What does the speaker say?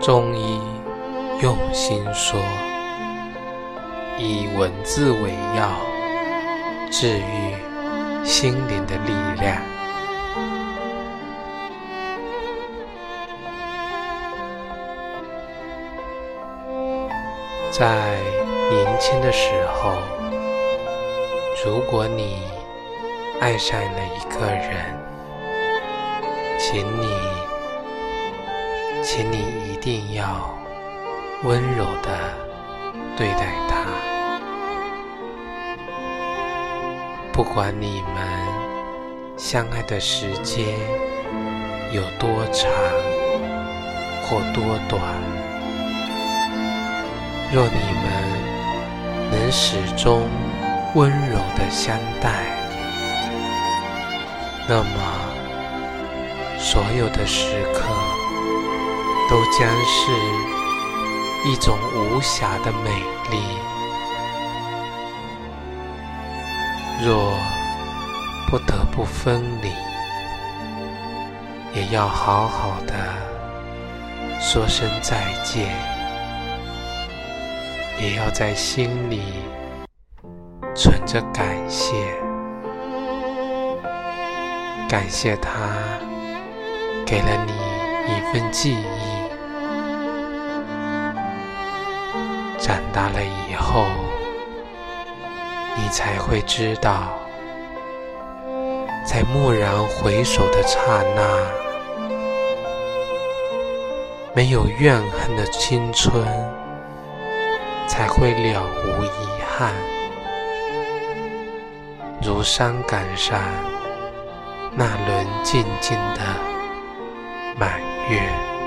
中医用心说，以文字为药，治愈心灵的力量。在年轻的时候，如果你爱上了一个人，请你。请你一定要温柔的对待他，不管你们相爱的时间有多长或多短，若你们能始终温柔的相待，那么所有的时刻。都将是一种无瑕的美丽。若不得不分离，也要好好的说声再见，也要在心里存着感谢，感谢他给了你一份记忆。长大了以后，你才会知道，在蓦然回首的刹那，没有怨恨的青春，才会了无遗憾。如山岗上那轮静静的满月。